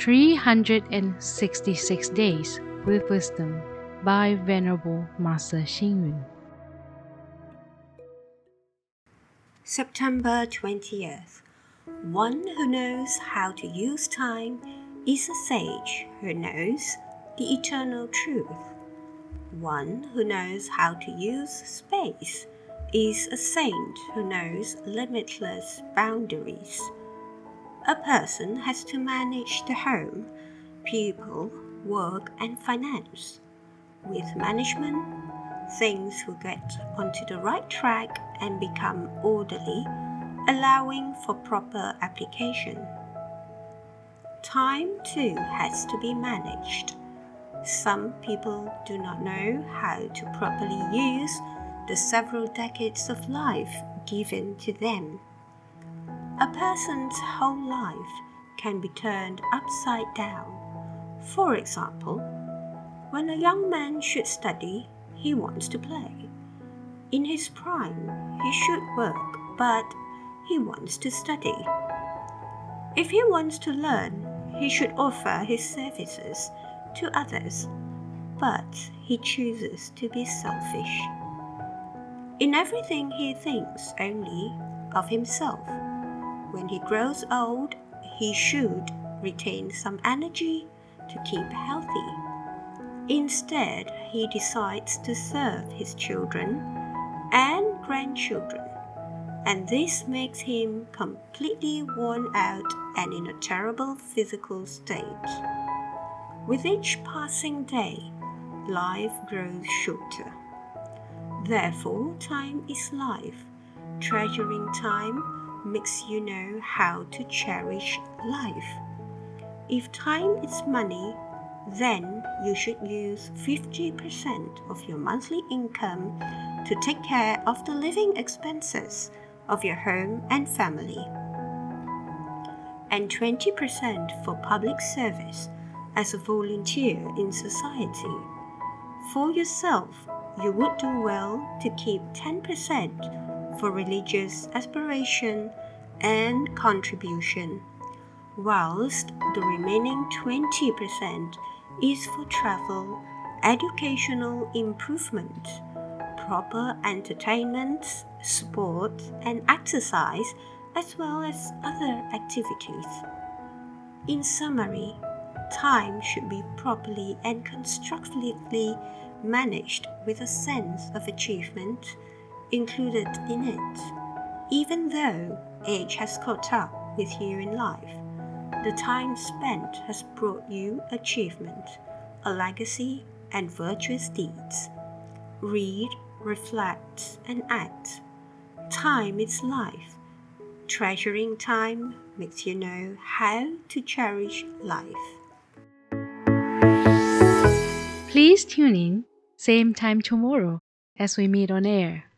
366 Days with Wisdom by Venerable Master Xing Yun. September 20th. One who knows how to use time is a sage who knows the eternal truth. One who knows how to use space is a saint who knows limitless boundaries. A person has to manage the home, people, work, and finance. With management, things will get onto the right track and become orderly, allowing for proper application. Time too has to be managed. Some people do not know how to properly use the several decades of life given to them. A person's whole life can be turned upside down. For example, when a young man should study, he wants to play. In his prime, he should work, but he wants to study. If he wants to learn, he should offer his services to others, but he chooses to be selfish. In everything, he thinks only of himself. When he grows old, he should retain some energy to keep healthy. Instead, he decides to serve his children and grandchildren, and this makes him completely worn out and in a terrible physical state. With each passing day, life grows shorter. Therefore, time is life. Treasuring time makes you know how to cherish life. If time is money, then you should use 50% of your monthly income to take care of the living expenses of your home and family, and 20% for public service as a volunteer in society. For yourself, you would do well to keep 10% for religious aspiration and contribution, whilst the remaining 20% is for travel, educational improvement, proper entertainment, sport, and exercise, as well as other activities. In summary, time should be properly and constructively managed with a sense of achievement included in it. Even though age has caught up with you in life, the time spent has brought you achievement, a legacy, and virtuous deeds. Read, reflect, and act. Time is life. Treasuring time makes you know how to cherish life. Please tune in, same time tomorrow as we meet on air.